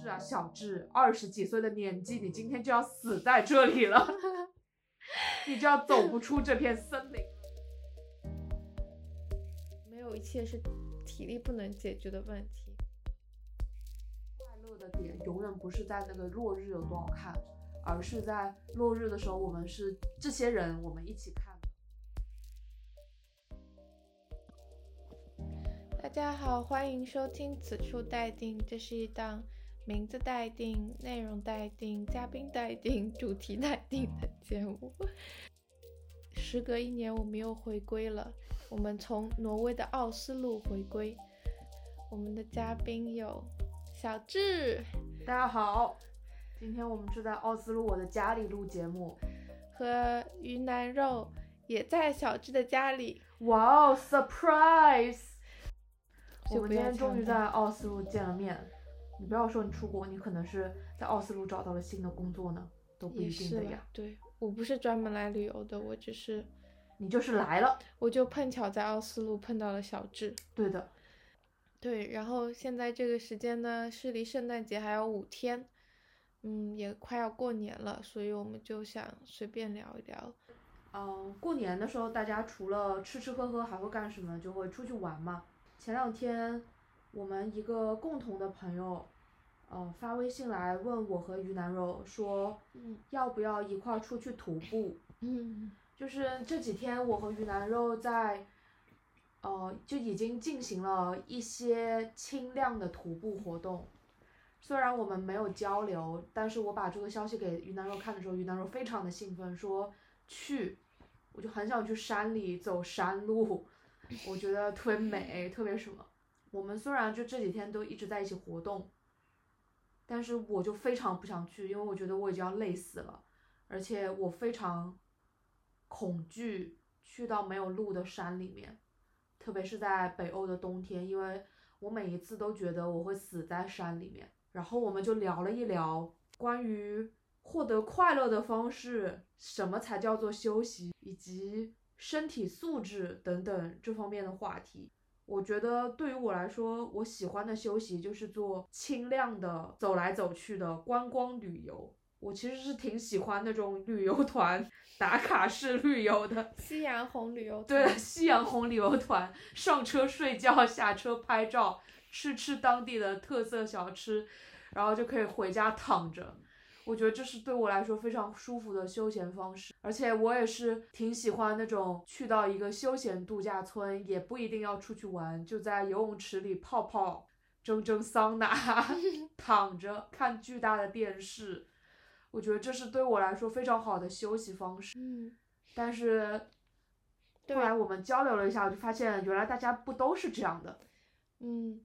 智啊，小智，二十几岁的年纪，你今天就要死在这里了，你就要走不出这片森林。没有一切是体力不能解决的问题。快乐的点永远不是在那个落日有多好看，而是在落日的时候，我们是这些人，我们一起看的。大家好，欢迎收听《此处待定》，这是一档名字待定、内容待定、嘉宾待定、主题待定的节目。时隔一年，我们又回归了。我们从挪威的奥斯陆回归。我们的嘉宾有小智，大家好，今天我们是在奥斯陆我的家里录节目，和鱼腩肉也在小智的家里。哇哦，surprise！我们今天终于在奥斯陆见了面。你不要说你出国，你可能是在奥斯陆找到了新的工作呢，都不一定的呀。对我不是专门来旅游的，我只是你就是来了，我就碰巧在奥斯陆碰到了小智。对的。对，然后现在这个时间呢，是离圣诞节还有五天，嗯，也快要过年了，所以我们就想随便聊一聊。嗯，过年的时候大家除了吃吃喝喝还会干什么？就会出去玩嘛。前两天我们一个共同的朋友，呃，发微信来问我和于南肉说，嗯要不要一块儿出去徒步？嗯 就是这几天我和于南肉在，呃，就已经进行了一些轻量的徒步活动。虽然我们没有交流，但是我把这个消息给于南肉看的时候，于南肉非常的兴奋，说去，我就很想去山里走山路，我觉得特别美，特别什么。我们虽然就这几天都一直在一起活动，但是我就非常不想去，因为我觉得我已经要累死了，而且我非常恐惧去到没有路的山里面，特别是在北欧的冬天，因为我每一次都觉得我会死在山里面。然后我们就聊了一聊关于获得快乐的方式，什么才叫做休息，以及身体素质等等这方面的话题。我觉得对于我来说，我喜欢的休息就是做轻量的走来走去的观光旅游。我其实是挺喜欢那种旅游团打卡式旅游的，夕阳红旅游团对，团夕阳红旅游团，上车睡觉，下车拍照，吃吃当地的特色小吃，然后就可以回家躺着。我觉得这是对我来说非常舒服的休闲方式，而且我也是挺喜欢那种去到一个休闲度假村，也不一定要出去玩，就在游泳池里泡泡、蒸蒸桑拿，躺着看巨大的电视。我觉得这是对我来说非常好的休息方式。嗯，但是后来我们交流了一下，我就发现原来大家不都是这样的。嗯，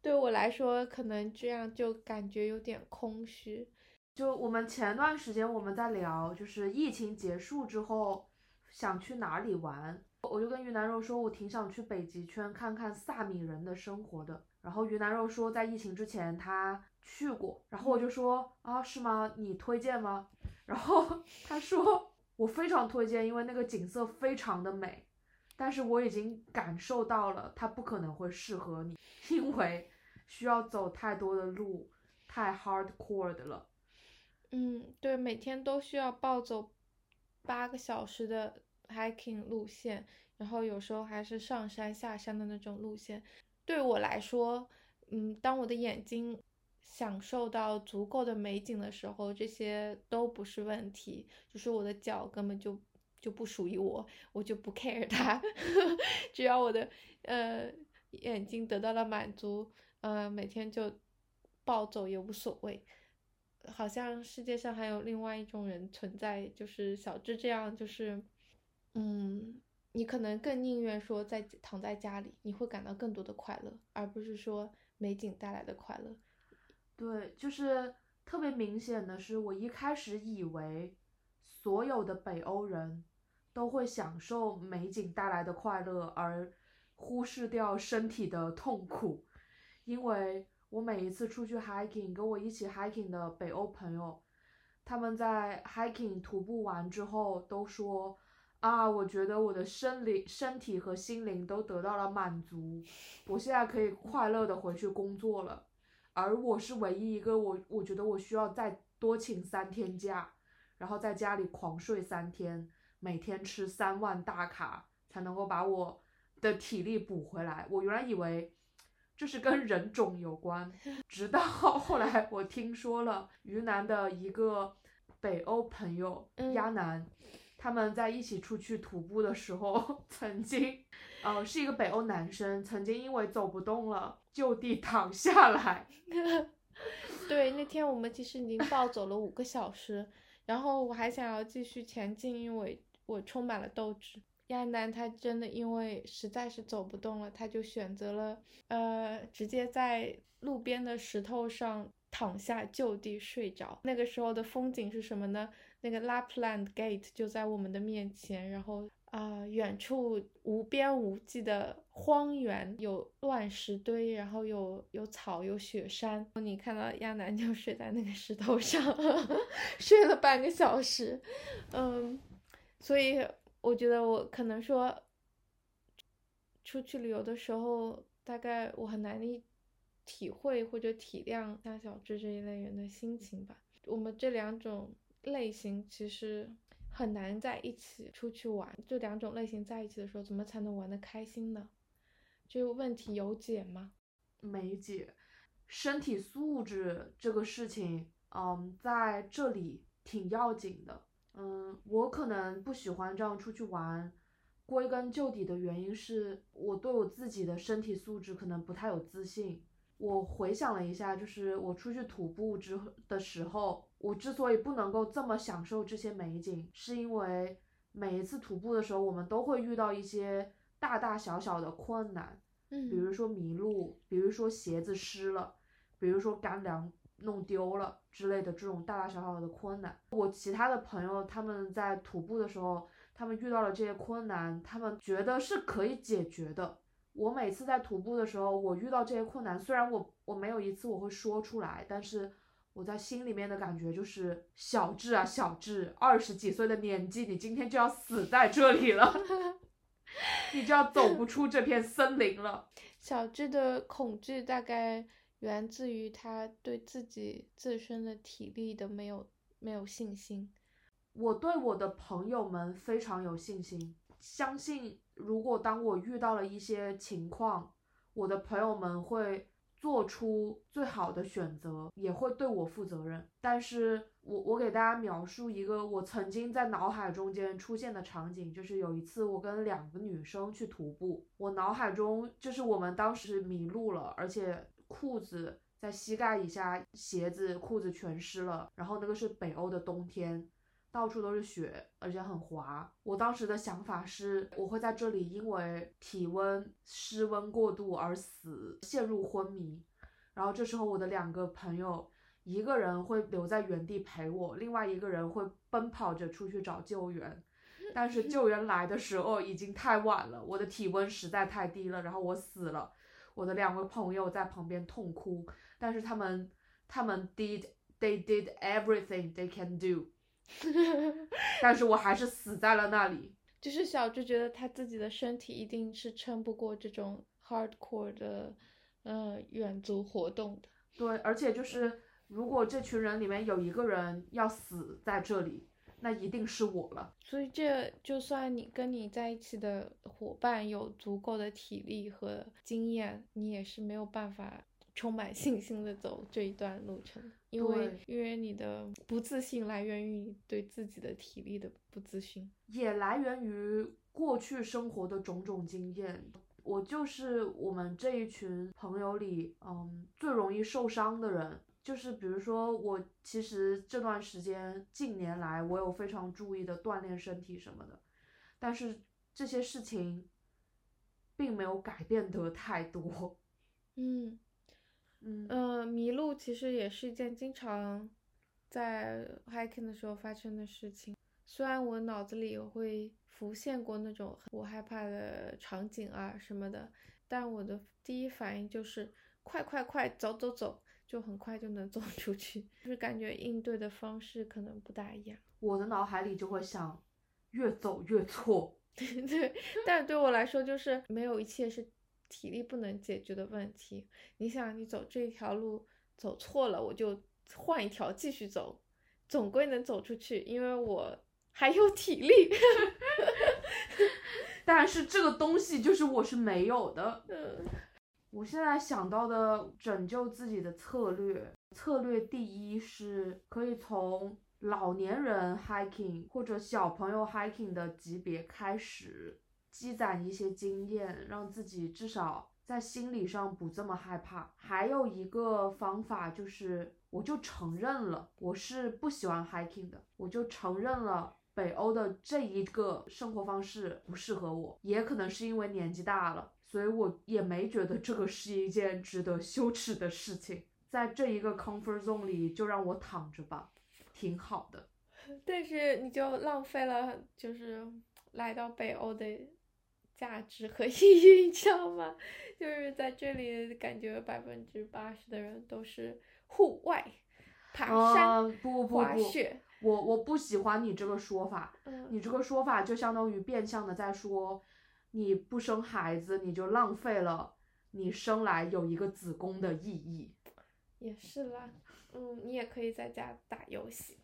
对我来说，可能这样就感觉有点空虚。就我们前段时间我们在聊，就是疫情结束之后想去哪里玩，我就跟鱼腩肉说，我挺想去北极圈看看萨米人的生活的。然后鱼腩肉说，在疫情之前他去过，然后我就说啊，是吗？你推荐吗？然后 他说我非常推荐，因为那个景色非常的美，但是我已经感受到了，它不可能会适合你，因为需要走太多的路，太 hardcore 的了。嗯，对，每天都需要暴走八个小时的 hiking 路线，然后有时候还是上山下山的那种路线。对我来说，嗯，当我的眼睛享受到足够的美景的时候，这些都不是问题，就是我的脚根本就就不属于我，我就不 care 它，只要我的呃眼睛得到了满足，呃，每天就暴走也无所谓。好像世界上还有另外一种人存在，就是小智这样，就是，嗯，你可能更宁愿说在躺在家里，你会感到更多的快乐，而不是说美景带来的快乐。对，就是特别明显的是，我一开始以为所有的北欧人都会享受美景带来的快乐，而忽视掉身体的痛苦，因为我每一次出去 hiking，跟我一起 hiking 的北欧朋友，他们在 hiking 徒步完之后都说。啊，我觉得我的生理、身体和心灵都得到了满足，我现在可以快乐的回去工作了。而我是唯一一个我我觉得我需要再多请三天假，然后在家里狂睡三天，每天吃三万大卡才能够把我的体力补回来。我原来以为这是跟人种有关，直到后来我听说了云南的一个北欧朋友亚楠。他们在一起出去徒步的时候，曾经，呃，是一个北欧男生，曾经因为走不动了，就地躺下来。对，那天我们其实已经暴走了五个小时，然后我还想要继续前进，因为我充满了斗志。亚楠他真的因为实在是走不动了，他就选择了，呃，直接在路边的石头上躺下，就地睡着。那个时候的风景是什么呢？那个 Lapland Gate 就在我们的面前，然后啊，远处无边无际的荒原，有乱石堆，然后有有草，有雪山。你看到亚楠就睡在那个石头上，睡了半个小时，嗯，所以我觉得我可能说，出去旅游的时候，大概我很难体体会或者体谅像小智这一类人的心情吧。我们这两种。类型其实很难在一起出去玩，这两种类型在一起的时候，怎么才能玩得开心呢？这个问题有解吗？没解。身体素质这个事情，嗯，在这里挺要紧的。嗯，我可能不喜欢这样出去玩，归根究底的原因是我对我自己的身体素质可能不太有自信。我回想了一下，就是我出去徒步之的时候。我之所以不能够这么享受这些美景，是因为每一次徒步的时候，我们都会遇到一些大大小小的困难，嗯，比如说迷路，比如说鞋子湿了，比如说干粮弄丢了之类的这种大大小小的困难。我其他的朋友他们在徒步的时候，他们遇到了这些困难，他们觉得是可以解决的。我每次在徒步的时候，我遇到这些困难，虽然我我没有一次我会说出来，但是。我在心里面的感觉就是小智啊，小智，二十几岁的年纪，你今天就要死在这里了，你就要走不出这片森林了。小智的恐惧大概源自于他对自己自身的体力的没有没有信心。我对我的朋友们非常有信心，相信如果当我遇到了一些情况，我的朋友们会。做出最好的选择，也会对我负责任。但是我我给大家描述一个我曾经在脑海中间出现的场景，就是有一次我跟两个女生去徒步，我脑海中就是我们当时迷路了，而且裤子在膝盖以下，鞋子裤子全湿了，然后那个是北欧的冬天。到处都是雪，而且很滑。我当时的想法是，我会在这里因为体温失温过度而死，陷入昏迷。然后这时候，我的两个朋友，一个人会留在原地陪我，另外一个人会奔跑着出去找救援。但是救援来的时候已经太晚了，我的体温实在太低了，然后我死了。我的两位朋友在旁边痛哭，但是他们，他们 did they did everything they can do。但是我还是死在了那里。就是小智觉得他自己的身体一定是撑不过这种 hardcore 的，呃，远足活动的。对，而且就是如果这群人里面有一个人要死在这里，那一定是我了。所以这就算你跟你在一起的伙伴有足够的体力和经验，你也是没有办法。充满信心的走这一段路程，因为因为你的不自信来源于你对自己的体力的不自信，也来源于过去生活的种种经验。我就是我们这一群朋友里，嗯，最容易受伤的人。就是比如说，我其实这段时间近年来，我有非常注意的锻炼身体什么的，但是这些事情并没有改变得太多，嗯。嗯呃，迷路其实也是一件经常在 hiking 的时候发生的事情。虽然我脑子里会浮现过那种我害怕的场景啊什么的，但我的第一反应就是快快快走走走，就很快就能 走出去。就是感觉应对的方式可能不大一样。我的脑海里就会想，越走越错。对，但对我来说就是没有一切是。体力不能解决的问题，你想，你走这一条路走错了，我就换一条继续走，总归能走出去，因为我还有体力。但是这个东西就是我是没有的。嗯，我现在想到的拯救自己的策略，策略第一是可以从老年人 hiking 或者小朋友 hiking 的级别开始，积攒一些经验，让自己至少在心理上不这么害怕。还有一个方法就是，我就承认了我是不喜欢 hiking 的，我就承认了。北欧的这一个生活方式不适合我，也可能是因为年纪大了，所以我也没觉得这个是一件值得羞耻的事情。在这一个 comfort zone 里，就让我躺着吧，挺好的。但是你就浪费了，就是来到北欧的价值和意义，你知道吗？就是在这里，感觉百分之八十的人都是户外爬山、嗯，不不不，滑雪。我我不喜欢你这个说法。嗯，你这个说法就相当于变相的在说，你不生孩子，你就浪费了你生来有一个子宫的意义。也是啦。嗯，你也可以在家打游戏，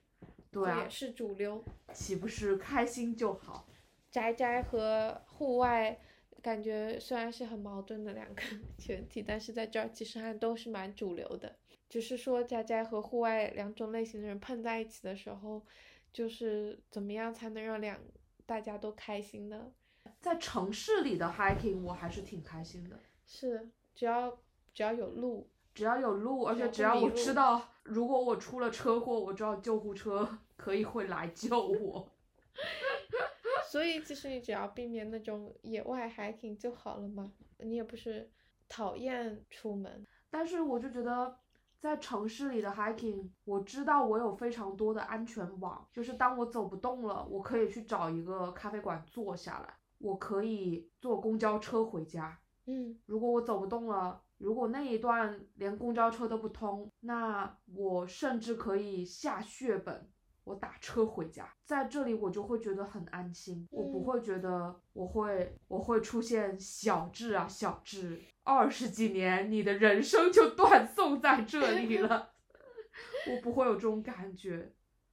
对啊也，是主流。岂不是开心就好？宅宅和户外感觉虽然是很矛盾的两个 群体，但是在这儿其实还都是蛮主流的。只是说宅宅和户外两种类型的人碰在一起的时候，就是怎么样才能让两大家都开心呢？在城市里的 hiking 我还是挺开心的，是只要只要有路，只要有路，而且只要我知道，如果我出了车祸，我知道救护车 可以会来救我。所以其实你只要避免那种野外 hiking 就好了嘛。你也不是讨厌出门，但是我就觉得，在城市里的 hiking，我知道我有非常多的安全网，就是当我走不动了，我可以去找一个咖啡馆坐下来，我可以坐公交车回家。嗯，如果我走不动了，如果那一段连公交车都不通，那我甚至可以下血本，我打车回家。在这里我就会觉得很安心，我不嗯会觉得我会我会出现小智啊小智，二十几年你的人生就断送在这里了，我不会有这种感觉，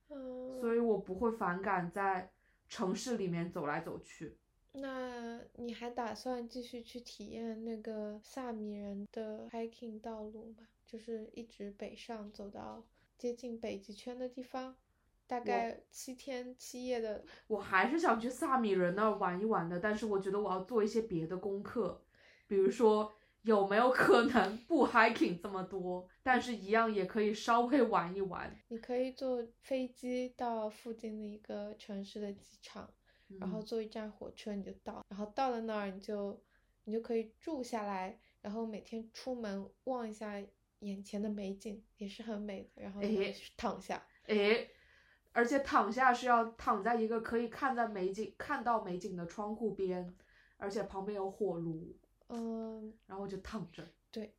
嗯，所以我不会反感在城市里面走来走去。那你还打算继续去体验那个萨米人的 hiking 道路吗？就是一直北上走到接近北极圈的地方，大概七天七夜的。我还是想去萨米人那儿玩一玩的，但是我觉得我要做一些别的功课，比如说有没有可能不 hiking 这么多，但是一样也可以稍微玩一玩。你可以坐飞机到附近的一个城市的机场，然后嗯坐一站火车你就到，然后到了那儿你就你就可以住下来，然后每天出门望一下眼前的美景，也是很美的，然后诶躺下。诶，而且躺下是要躺在一个可以看在美景看到美景的窗户边，而且旁边有火炉，嗯，然后我就躺着，对。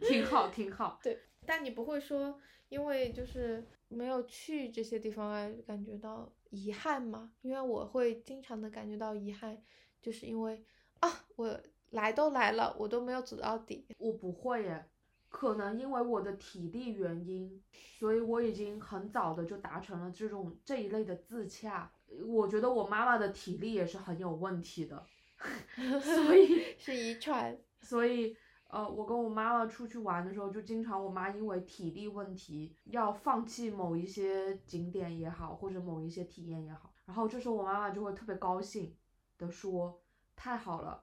挺好挺好。对，但你不会说，因为就是没有去这些地方而感觉到遗憾吗？因为我会经常的感觉到遗憾，就是因为啊，我来都来了，我都没有走到底。我不会耶，可能因为我的体力原因，所以我已经很早的就达成了这种这一类的自洽。我觉得我妈妈的体力也是很有问题的，所以是遗传。所以呃，我跟我妈妈出去玩的时候，就经常我妈因为体力问题要放弃某一些景点也好，或者某一些体验也好，然后这时候我妈妈就会特别高兴的说：“太好了，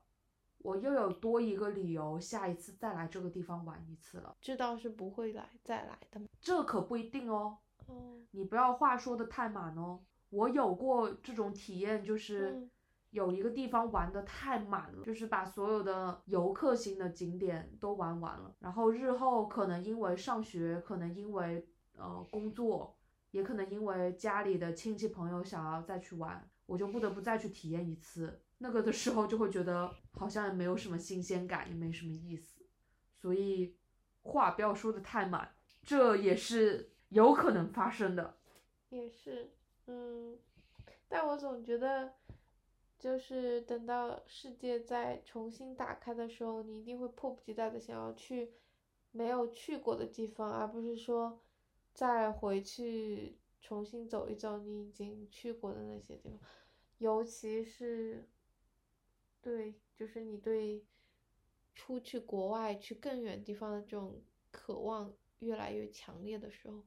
我又有多一个理由下一次再来这个地方玩一次了。这倒是不会来再来的。”这可不一定哦，哦，你不要话说的太满哦。我有过这种体验，就是嗯有一个地方玩的太满了，就是把所有的游客型的景点都玩完了，然后日后可能因为上学，可能因为呃工作，也可能因为家里的亲戚朋友想要再去玩，我就不得不再去体验一次。那个的时候就会觉得好像也没有什么新鲜感，也没什么意思，所以话不要说的太满，这也是有可能发生的。也是，嗯，但我总觉得，就是等到世界再重新打开的时候，你一定会迫不及待的想要去没有去过的地方，而不是说再回去重新走一走你已经去过的那些地方，尤其是对，就是你对出去国外去更远地方的这种渴望越来越强烈的时候，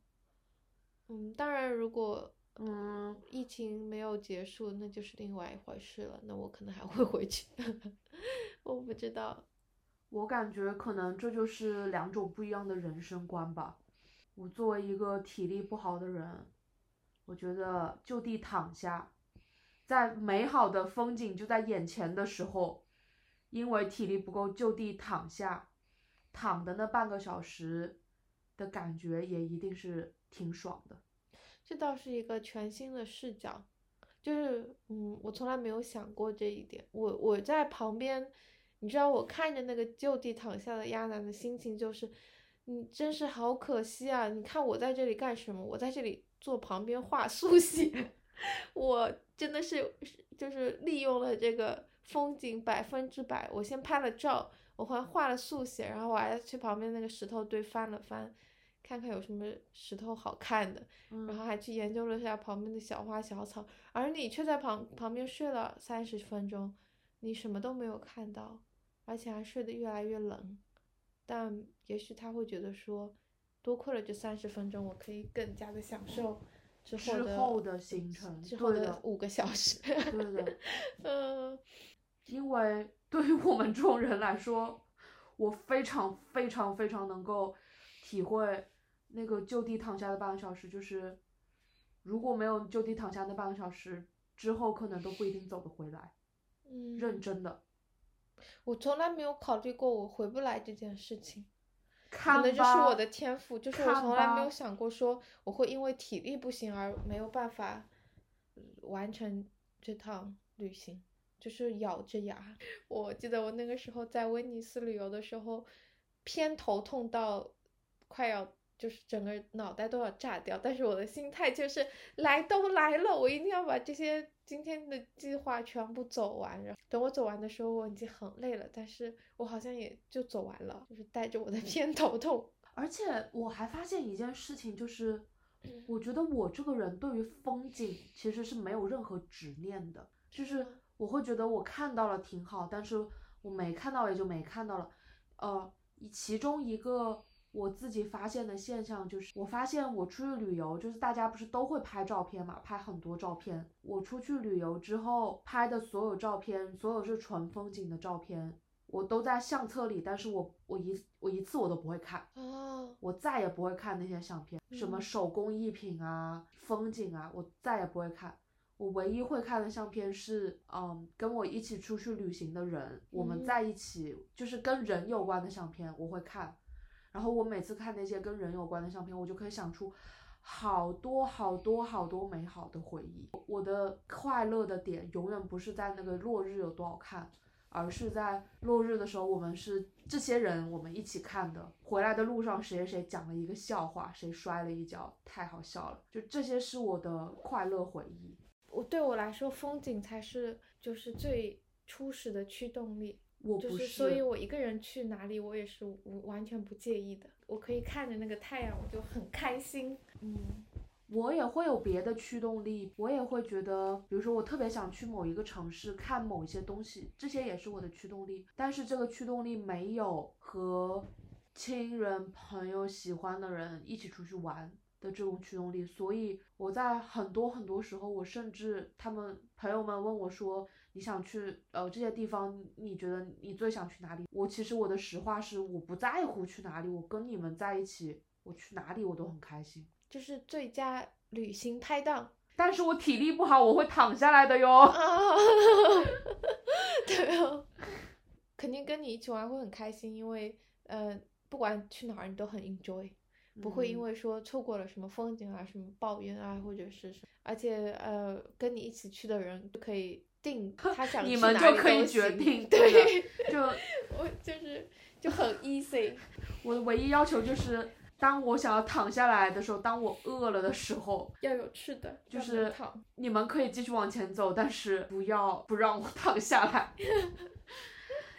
嗯，当然如果嗯，疫情没有结束，那就是另外一回事了，那我可能还会回去，我不知道。我感觉可能这就是两种不一样的人生观吧。我作为一个体力不好的人，我觉得就地躺下，在美好的风景就在眼前的时候，因为体力不够就地躺下，躺的那半个小时的感觉也一定是挺爽的。这倒是一个全新的视角，就是嗯，我从来没有想过这一点。我我在旁边。你知道我看着那个就地躺下的亚楠的心情就是，你真是好可惜啊！你看我在这里干什么？我在这里坐旁边画速写，我真的是就是利用了这个风景百分之百。我先拍了照，我还画了速写，然后我还去旁边那个石头堆翻了翻，看看有什么石头好看的，然后还去研究了一下旁边的小花小草，而你却在旁旁边睡了三十分钟，你什么都没有看到。而且还睡得越来越冷，但也许他会觉得说，多亏了这三十分钟，我可以更加的享受之后的行程，之后的五个小时。对的，嗯，因为对于我们这种人来说，我非常非常非常能够体会那个就地躺下的半个小时，就是如果没有就地躺下那半个小时，之后可能都不一定走得回来。嗯，认真的。我从来没有考虑过我回不来这件事情，可能就是我的天赋，就是我从来没有想过说我会因为体力不行而没有办法完成这趟旅行，就是咬着牙。我记得我那个时候在威尼斯旅游的时候，偏头痛到快要。就是整个脑袋都要炸掉，但是我的心态就是来都来了，我一定要把这些今天的计划全部走完。然后等我走完的时候，我已经很累了，但是我好像也就走完了，就是带着我的偏头痛。而且我还发现一件事情，就是我觉得我这个人对于风景其实是没有任何执念的，就是我会觉得我看到了挺好，但是我没看到也就没看到了。呃，其中一个。我自己发现的现象就是，我发现我出去旅游，就是大家不是都会拍照片嘛，拍很多照片。我出去旅游之后拍的所有照片，所有是纯风景的照片，我都在相册里，但是我我一我一次我都不会看，我再也不会看那些相片，什么手工艺品啊、风景啊，我再也不会看。我唯一会看的相片是，嗯，跟我一起出去旅行的人，我们在一起，就是跟人有关的相片，我会看。然后我每次看那些跟人有关的相片，我就可以想出好多好多好多美好的回忆。我的快乐的点永远不是在那个落日有多好看，而是在落日的时候，我们是这些人我们一起看的。回来的路上，谁谁谁讲了一个笑话，谁摔了一跤，太好笑了。就这些是我的快乐回忆。我对我来说，风景才是就是最初始的驱动力。就是，所以我一个人去哪里，我也是完全不介意的。我可以看着那个太阳，我就很开心。嗯，我也会有别的驱动力，我也会觉得，比如说我特别想去某一个城市看某一些东西，这些也是我的驱动力。但是这个驱动力没有和亲人、朋友、喜欢的人一起出去玩的这种驱动力。所以我在很多很多时候，我甚至他们朋友们问我说。你想去呃这些地方？你觉得你最想去哪里？我其实我的实话是我不在乎去哪里，我跟你们在一起，我去哪里我都很开心，就是最佳旅行拍档。但是我体力不好，我会躺下来的哟。对哦，肯定跟你一起玩会很开心，因为呃不管去哪儿你都很 enjoy，不会因为说错过了什么风景啊什么抱怨啊或者是什么，而且呃跟你一起去的人就可以。定 他想你们就可以决定，对，就 我就是就很 easy。我的唯一要求就是，当我想要躺下来的时候，当我饿了的时候，要有吃的，就是你们可以继续往前走，但是不要不让我躺下来。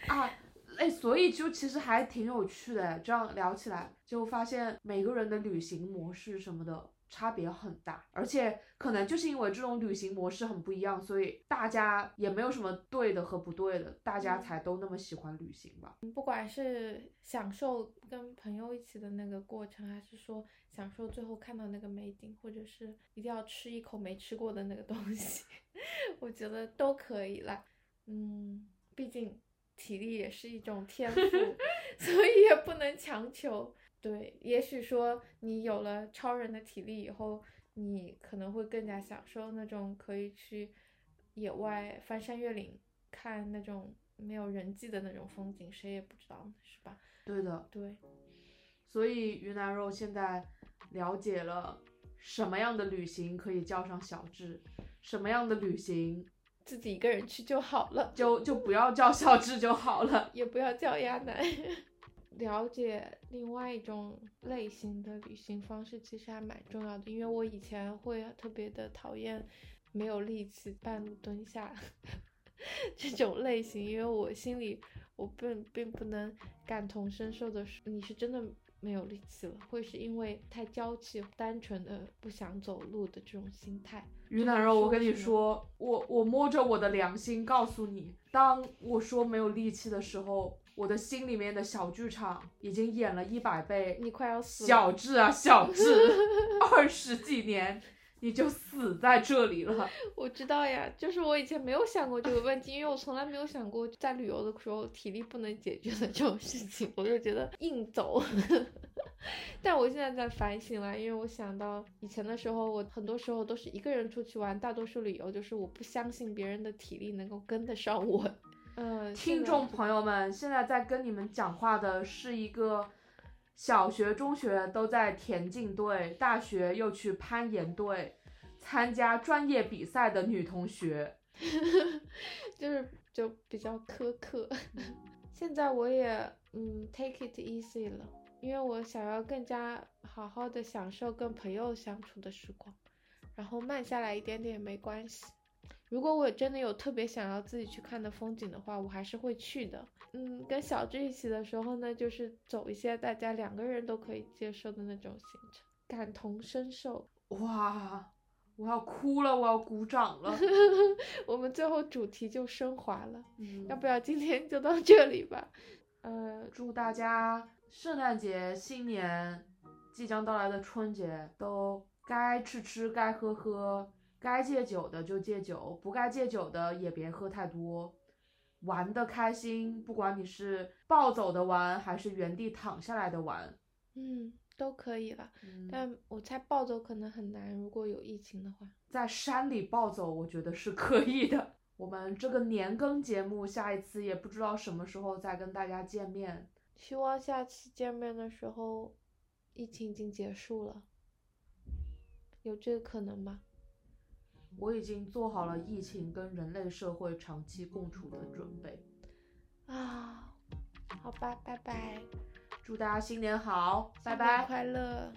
啊，哎，所以就其实还挺有趣的，这样聊起来就发现每个人的旅行模式什么的。差别很大，而且可能就是因为这种旅行模式很不一样，所以大家也没有什么对的和不对的，大家才都那么喜欢旅行吧。不管是享受跟朋友一起的那个过程，还是说享受最后看到那个美景，或者是一定要吃一口没吃过的那个东西，我觉得都可以啦。嗯，毕竟体力也是一种天赋，所以也不能强求。对，也许说你有了超人的体力以后，你可能会更加享受那种可以去野外翻山越岭看那种没有人迹的那种风景，谁也不知道，是吧？对的，对。所以云南肉现在了解了什么样的旅行可以叫上小智，什么样的旅行自己一个人去就好了，就就不要叫小智就好了，也不要叫亚楠。了解另外一种类型的旅行方式其实还蛮重要的，因为我以前会特别的讨厌没有力气半路蹲下 这种类型，因为我心里我并并不能感同身受的是你是真的没有力气了，会是因为太娇气、单纯的不想走路的这种心态。云南肉，我跟你说，我我摸着我的良心告诉你，当我说没有力气的时候。我的心里面的小剧场已经演了一百倍，你快要死了，小智啊，小智，二十几年你就死在这里了。我知道呀，就是我以前没有想过这个问题，因为我从来没有想过在旅游的时候体力不能解决的这种事情，我就觉得硬走。但我现在在反省了，因为我想到以前的时候，我很多时候都是一个人出去玩，大多数旅游就是我不相信别人的体力能够跟得上我。嗯，听众朋友们，现在在跟你们讲话的是一个小学、中学都在田径队，大学又去攀岩队参加专业比赛的女同学，就是就比较苛刻。现在我也嗯 take it easy 了，因为我想要更加好好的享受跟朋友相处的时光，然后慢下来一点点也没关系。如果我真的有特别想要自己去看的风景的话，我还是会去的。嗯，跟小智一起的时候呢，就是走一些大家两个人都可以接受的那种行程，感同身受。哇，我要哭了，我要鼓掌了。我们最后主题就升华了，嗯要不要今天就到这里吧？呃，祝大家圣诞节、新年、即将到来的春节都该吃吃，该喝喝。该戒酒的就戒酒，不该戒酒的也别喝太多，玩的开心，不管你是暴走的玩，还是原地躺下来的玩，嗯，都可以了。但我猜暴走可能很难，如果有疫情的话，在山里暴走，我觉得是可以的。我们这个年更节目，下一次也不知道什么时候再跟大家见面，希望下次见面的时候，疫情已经结束了，有这个可能吗？我已经做好了疫情跟人类社会长期共处的准备，啊，好吧，拜拜，祝大家新年好，拜拜，快乐。